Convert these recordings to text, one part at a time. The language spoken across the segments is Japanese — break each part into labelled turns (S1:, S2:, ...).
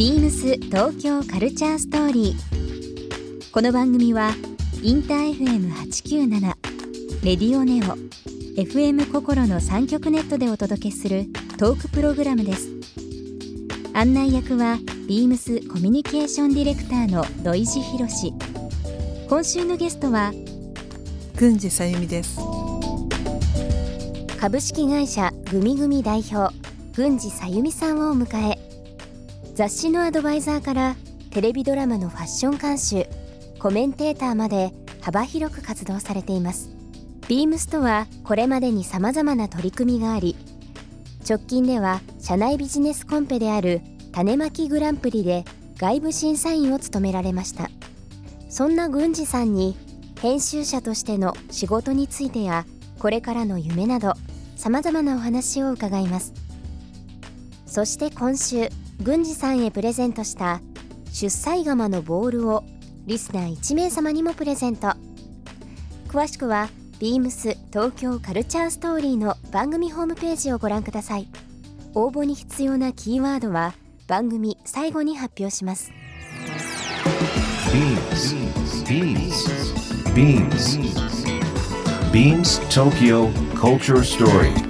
S1: ビームス東京カルチャーストーリー。この番組はインター FM897 レディオネオ FM 心の三極ネットでお届けするトークプログラムです。案内役はビームスコミュニケーションディレクターの土井博志。今週のゲストは
S2: 郡司さゆみです
S1: 株式会社グミグミ代表郡司さゆみさんをお迎え雑誌のアドバイザーからテレビドラマのファッション監修コメンテーターまで幅広く活動されています。ビームスとはこれまでに様々な取り組みがあり直近では社内ビジネスコンペである種まきグランプリで外部審査員を務められました。そんな郡司さんに編集者としての仕事についてやこれからの夢などさまざまなお話を伺います。そして今週郡司さんへプレゼントした出歳釜のボールをリスナー1名様にもプレゼント詳しくは beams 東京カルチャーストーリーの番組ホームページをご覧ください応募に必要なキーワードは番組最後に発表します
S3: Beams. Beams. Beams. Beams Tokyo Culture Story.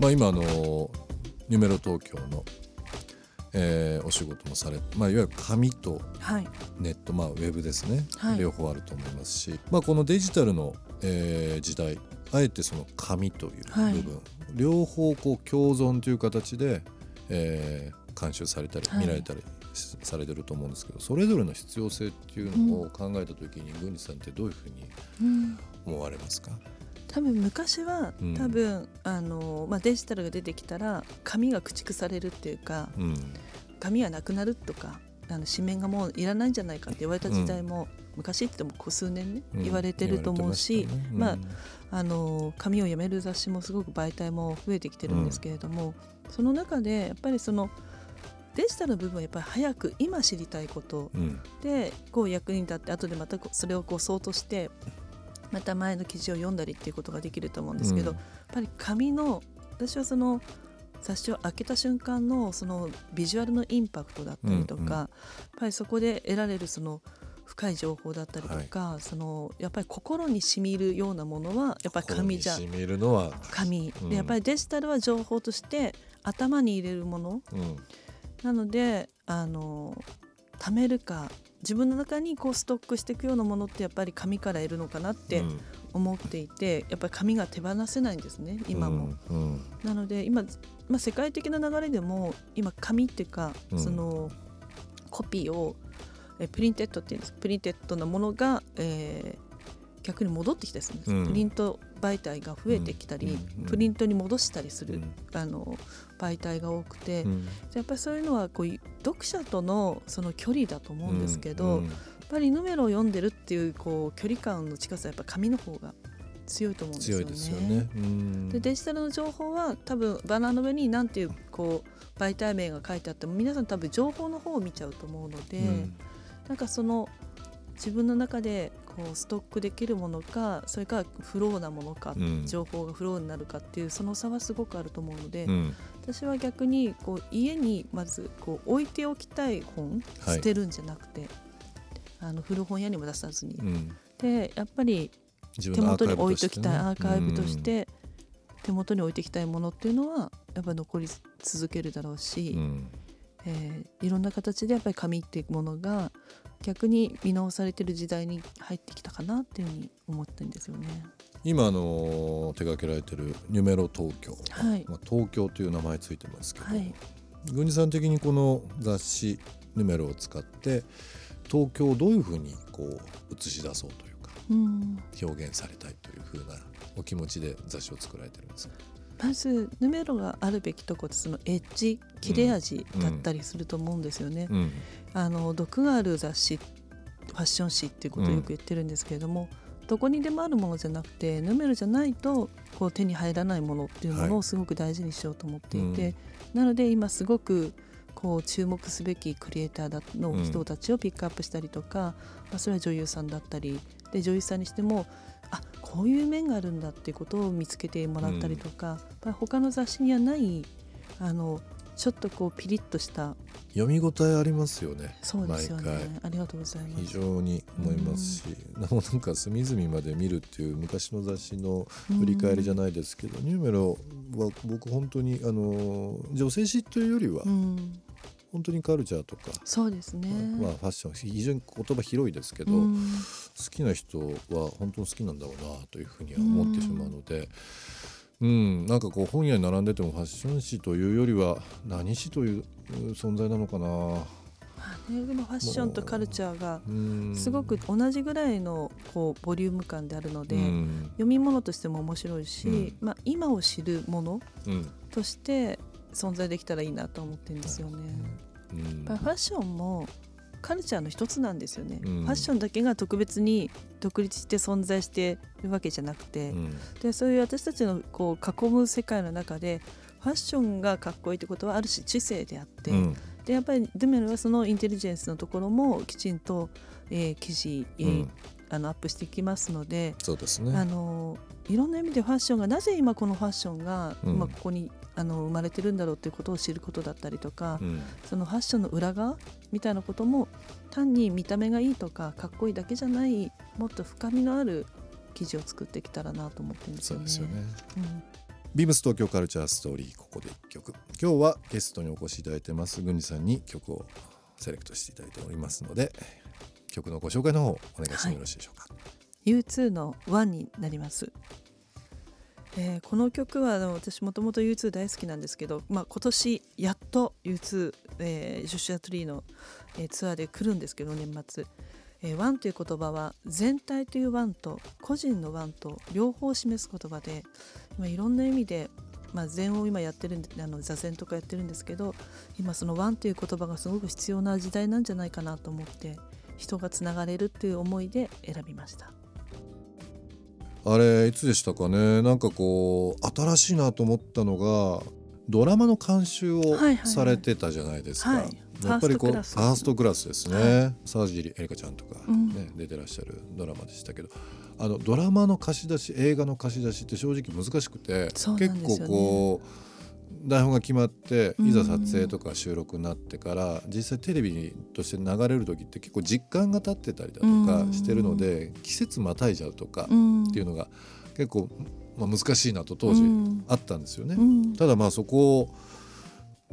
S4: まあ、今あのニュメロ東京の、えーお仕事もされ、まあ、いわゆる紙と
S2: はい。
S4: ネット、まあ、ウェブですね、
S2: はい。
S4: 両方あると思いますし、まあ、このデジタルの、えー時代あえてその紙という
S2: はい。
S4: 部分、両方こう共存という形で、えー監修されたり
S2: はい。
S4: 見られたりしされてると思うんですけどそれぞれの必要性っていうのを考えた時に郡司さんってどういうふうに
S2: うん。
S4: 思われますか、
S2: 多分昔は
S4: うん。
S2: 多分、あのまあ、デジタルが出てきたら紙が駆逐されるっていうか
S4: うん。
S2: 紙がなくなるとかあの紙面がもういらないんじゃないかって言われた時代も、昔って言ってもここ数年ね、
S4: うん。
S2: 言われてると思うし、
S4: 言われて
S2: まああの紙をやめる雑誌もすごく媒体も増えてきてるんですけれども、その中でやっぱりそのデジタルの部分はやっぱり早く今知りたいこと
S4: うん。うん
S2: でこう役に立って後でまたそれをこうそうとしてまた前の記事を読んだりっていうことができると思うんですけど、
S4: うん。
S2: やっぱり紙の私はその雑誌を開けた瞬間のそのビジュアルのインパクトだったりとか、
S4: うんうん。
S2: やっぱりそこで得られるその深い情報だったりとか、そのやっぱり心にしみるようなものはやっぱり紙じゃ
S4: 心に染みるのは、
S2: 紙、
S4: うん。
S2: でやっぱりデジタルは情報として頭に入れるもの。
S4: うん。
S2: なのであの貯めるか自分の中にこうストックしていくようなものってやっぱり紙から得るのかなって
S4: うん。
S2: 思っていて、やっぱり紙が手放せないんですね今も。
S4: うん。うん。
S2: なので今、まあ、世界的な流れでも今紙っていうか、
S4: うん。
S2: そのコピーをえ printed っていうんです printed なものが、えー逆に戻ってきたりするんです、
S4: うん。
S2: プリント媒体が増えてきたり、
S4: うん。うん。
S2: プリントに戻したりする、
S4: うん。
S2: あの媒体が多くて、
S4: うん。
S2: やっぱりそういうのはこう読者とのその距離だと思うんですけど、
S4: うん。
S2: やっぱりヌメロを読んでるっていうこう距離感の近さはやっぱ紙の方が強いと思うんですよね。
S4: でね。う
S2: デジタルの情報は多分バナーの上に何ていうこう媒体名が書いてあっても皆さん多分情報の方を見ちゃうと思うので、
S4: うん。
S2: なんかその自分の中でこうストックできるものかそれからフローなものか、
S4: うん。
S2: 情報がフローになるかっていうその差はすごくあると思うので、
S4: うん。
S2: 私は逆にこう家にまずこう置いておきたい本、
S4: はい。
S2: 捨てるんじゃなくてあの古本屋にも出さずに、
S4: うん。
S2: でやっぱり
S4: 自
S2: 手元に置いときたいアーカイブとし
S4: ね。
S2: て手元に置いておきたいものっていうのはやっぱり残り続けるだろうし、
S4: うん。
S2: えーいろんな形でやっぱり紙っていうものが逆に見直されてる時代に入ってきたかなっていうふうに思ってるんですよね。
S4: 今あの手掛けられてるニュメロ東京、
S2: はい。
S4: まあ、東京という名前ついてますけど、
S2: はい、
S4: 郡司さん的にこの雑誌ヌメロを使って東京をどういうふうにこう映し出そうというか
S2: うん。
S4: 表現されたいというふうなお気持ちで雑誌を作られてるんですか？
S2: まずヌメロがあるべきとこってそのエッジ切れ味だったりすると思うんですよね。
S4: うん
S2: あの毒がある雑誌ファッション誌っていうことをよく言ってるんですけれども、どこにでもあるものじゃなくてヌメロじゃないとこう手に入らないものっていうもの
S4: は
S2: をすごく大事にしようと思っていて、なので今すごくこう注目すべきクリエイターだの人たちをピックアップしたりとか、まあ、それは女優さんだったりで女優さんにしてもあこういう面があるんだっていうことを見つけてもらったりとか、やっぱり他の雑誌にはないあのちょっとこうピリッとした。
S4: 読み応えありますよね。
S2: そうですよ
S4: 毎
S2: ね
S4: 回。
S2: ありがとうございます。
S4: 非常に思いますし、なんか隅々まで見るっていう昔の雑誌の振り返りじゃないですけど、ニューメロは僕本当にあの女性誌というよりは
S2: うん、
S4: 本当にカルチャーとか、
S2: そうですね。
S4: まあ、ファッション非常に言葉広いですけど、
S2: うん。
S4: 好きな人は本当に好きなんだろうなというふうには思ってしまうので。うん、なんかこう本屋に並んでてもファッション誌というよりは何誌という存在なのかな。
S2: まあね、でもファッションとカルチャーが
S4: うん。
S2: すごく同じぐらいのこうボリューム感であるので、
S4: うん。
S2: 読み物としても面白いし、
S4: うん。
S2: まあ、今を知るもの
S4: うん。
S2: として存在できたらいいなと思ってるんですよね。ファッションもカルチャーの一つなんですよね、
S4: うん。
S2: ファッションだけが特別に独立して存在してるわけじゃなくて、
S4: うん。
S2: でそういう私たちのこう囲む世界の中でファッションがかっこいいってことはある種知性であって、
S4: うん。
S2: でやっぱりデュメルはそのインテリジェンスのところもきちんと、えー記事、えー
S4: うん。
S2: あのアップしていきますので、
S4: そうです
S2: あ
S4: ね。
S2: のいろんな意味でファッションがなぜ今このファッションが、
S4: うん。
S2: まあ、ここにあの生まれてるんだろうっていうことを知ることだったりとか、
S4: うん
S2: そのファッションの裏側みたいなことも単に見た目がいいとかかっこいいだけじゃないもっと深みのある記事を作ってきたらなと思ってるんですよね。
S4: そうですよね。
S2: うん
S4: ビームス東京カルチャーストーリーここで一曲。今日はゲストにお越しいただいてます郡司さんに曲をセレクトしていただいておりますので曲のご紹介の方お願いしてもよろしいでしょうか。
S2: U2 の「ワンになります、えこの曲はあの私もともと U2 大好きなんですけど、まあ、今年やっと U2、えージョシュア・トリーの、えーツアーで来るんですけど年末、えーワンという言葉は全体というワンと個人のワンと両方を示す言葉で、まあ、いろんな意味で、まあ、禅を今やってるんであの座禅とかやってるんですけど今そのワンという言葉がすごく必要な時代なんじゃないかなと思って人がつながれるっていう思いで選びました。
S4: あれいつでしたかね？なんかこう新しいなと思ったのがドラマの監修を
S2: はいはいはい。
S4: されてたじゃないですか。
S2: はい。
S4: やっぱりこうファ
S2: ーストクラス。
S4: ですね、沢尻エリカちゃんとか、ね
S2: うん。
S4: 出てらっしゃるドラマでしたけど。あのドラマの貸し出し映画の貸し出しって正直難しくて、
S2: そうなん
S4: 結構こう台本が決まって
S2: うん。
S4: いざ撮影とか収録になってから実際テレビとして流れる時って結構時間が経ってたりだとかしてるので季節またいじゃうとか
S2: ん。
S4: っていうのが結構、まあ、難しいなと当時
S2: うん。
S4: あったんですよね。
S2: うん。
S4: ただまあそこを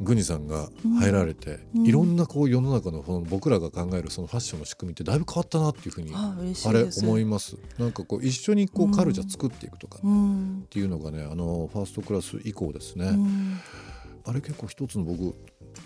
S4: グニさんが入られて、
S2: うん。
S4: いろんなこう世の中のこの僕らが考えるそのファッションの仕組みってだいぶ変わったなっていうふうにあれ思います。なんかこう一緒にこ
S2: う
S4: カルチャー作っていくとかっ
S2: うん
S4: ていうのがねあのファーストクラス以降ですね、
S2: うん。
S4: あれ結構一つの僕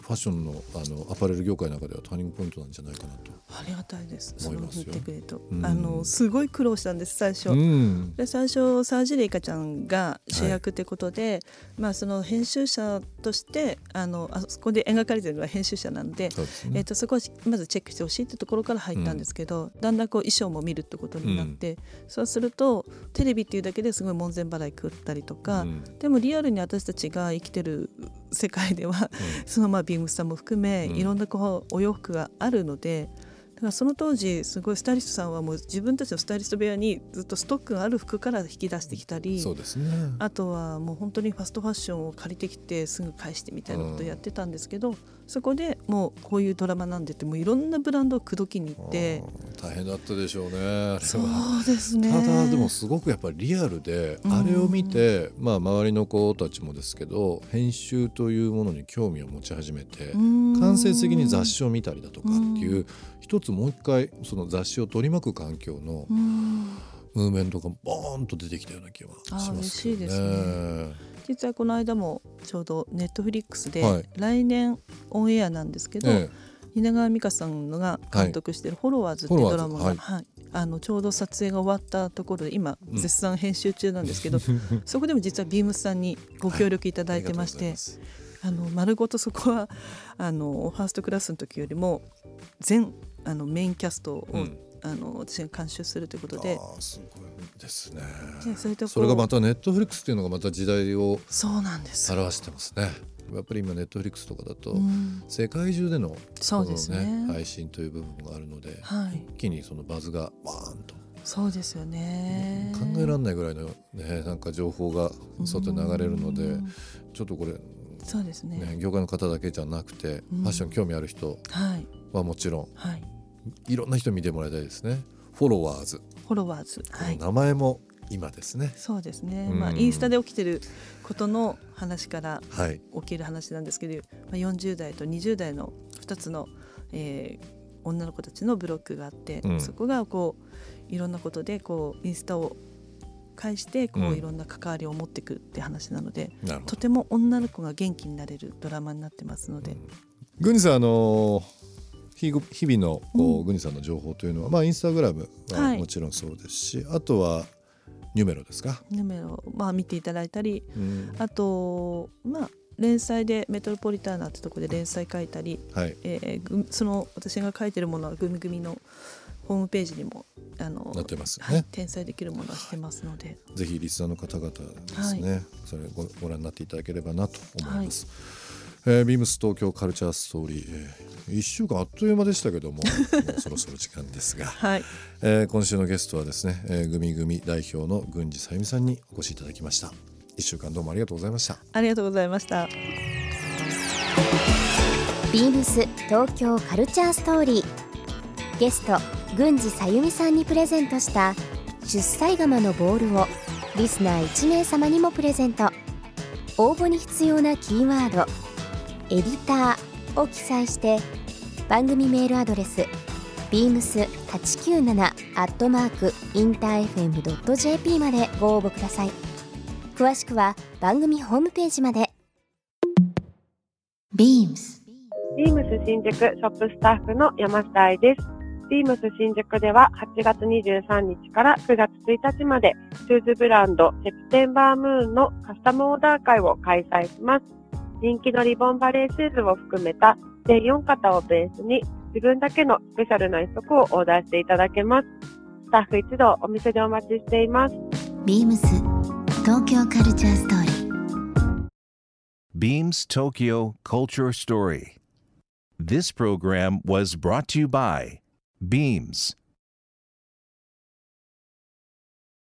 S4: ファッションのあのアパレル業界の中ではターニングポイントなんじゃないかなと。
S2: ありがたいです。
S4: 思いますよ。
S2: 言ってくれると、
S4: うん。
S2: あのすごい苦労したんです最初、
S4: うん。
S2: で最初サージレイカちゃんが主役ってことで、まあその編集者としてあのあそこで描かれてるのが編集者なんで、
S4: そうですね。
S2: えー、とそこをまずチェックしてほしいってところから入ったんですけど、だんだんこう衣装も見るってことになって、そうするとテレビっていうだけですごい門前払い食ったりとか、
S4: うん。
S2: でもリアルに私たちが生きてる世界ではそのまあビームスさんも含め、
S4: うん。
S2: いろんなこうお洋服があるのでだからその当時すごいスタイリストさんはもう自分たちのスタイリスト部屋にずっとストックがある服から引き出してきたり
S4: そうですね。
S2: あとはもう本当にファストファッションを借りてきてすぐ返してみたいなことをやってたんですけど、そこでもうこういうドラマなんでってもういろんなブランドを口説きに行って。
S4: あー大変だったでしょうね
S2: そう
S4: は。
S2: ですね。
S4: ただでもすごくやっぱりリアルで、
S2: うん。
S4: あれを見て、まあ、周りの子たちもですけど編集というものに興味を持ち始めて、間接的に雑誌を見たりだとかっていう、一つもう一回その雑誌を取り巻く環境の
S2: うん。
S4: ムーブメントがボーンと出てきたような気はしますね。
S2: あー嬉しいです実はこの間もちょうどネットフリックスで、
S4: はい。
S2: 来年オンエアなんですけど、
S4: え
S2: 蜷川美香さんのが監督してる「フォロワーズ」っていうドラマが、
S4: フォロワーズ。
S2: はい。あのちょうど撮影が終わったところで今
S4: うん。
S2: 絶賛編集中なんですけど、そこでも実はビームスさんにご協力いただいてまして、
S4: ありがとうござい
S2: あの丸ごとそこはあのファーストクラスの時よりも全あのメインキャストを、
S4: うん。
S2: あの私が監修するということで。
S4: あーすごいですね。
S2: でそれと
S4: それがまたネットフリックスっていうのがまた時代を
S2: そうなんです、
S4: 表してますね。やっぱり今ネットフリックスとかだと、
S2: うん。
S4: 世界中での
S2: そうですね。
S4: 配信という部分があるので、
S2: はい。
S4: 一気にそのバズがバーンと。
S2: そうですよね。
S4: 考えられないぐらいの、ね、なんか情報が外に流れるので
S2: うん。
S4: ちょっとこれ、
S2: そうですね。
S4: ね、業界の方だけじゃなくて、
S2: うん。
S4: ファッション興味ある人
S2: はい。
S4: はもちろん
S2: はい
S4: いろんな人見てもらいたいですね。フォロワーズ、
S2: フォロワーズはい
S4: 名前も今ですね。
S2: そうですね、
S4: うん。
S2: まあインスタで起きてることの話から
S4: はい。
S2: 起きる話なんですけど、まあ、40代と20代の2つの、えー女の子たちのブロックがあって、
S4: うん。
S2: そこがこういろんなことでこうインスタを介してこう、
S4: うん
S2: いろんな関わりを持っていくって話なので
S4: なるほど。
S2: とても女の子が元気になれるドラマになってますので、
S4: グニさんあのー日々のこう、
S2: うん。
S4: グニさんの情報というのは、まあ、インスタグラムは
S2: はい。
S4: もちろんそうですし、あとはニュメロですか、
S2: ヌメロまあ見ていただいたり
S4: うん。
S2: あとまあ連載でメトロポリターナってとこで連載書いたり、
S4: はい、
S2: えーぐその私が書いてるものはグミグミのホームページにもあの
S4: なってますね、
S2: はい、転載できるものはしてますので、
S4: ぜひリスナーの方々ですね、それごご覧になっていただければなと思います。えービームス東京カルチャーストーリー、えー、1週間あっという間でしたけども もうそろそろ時間ですが、
S2: はい、
S4: えー今週のゲストはですね、えー、グミグミ代表の郡司さゆみさんにお越しいただきました。1週間どうもありがとうございました。
S2: ありがとうございました。
S1: ビームス東京カルチャーストーリー。ゲスト郡司さゆみさんにプレゼントした出歳釜のボールをリスナー1名様にもプレゼント。応募に必要なキーワード「エディター」を記載して番組メールアドレス beams897 アットマークインター FM.jp までご応募ください詳しくは番組ホームページまで
S5: Beams
S6: ビームス新宿ショップスタッフの山下愛です。ビームス新宿では8月23日から9月1日までシューズブランドセプテンバームーンのカスタムオーダー会を開催します。人気のリボンバレーシューズを含めた全4型をベースに自分だけのスペシャルな一足をオーダーしていただけます。スタッフ一同お店でお待ちしています。
S5: Beams 東京カルチャーストーリー
S3: Beams Tokyo Culture Story. This program was brought to you by Beams.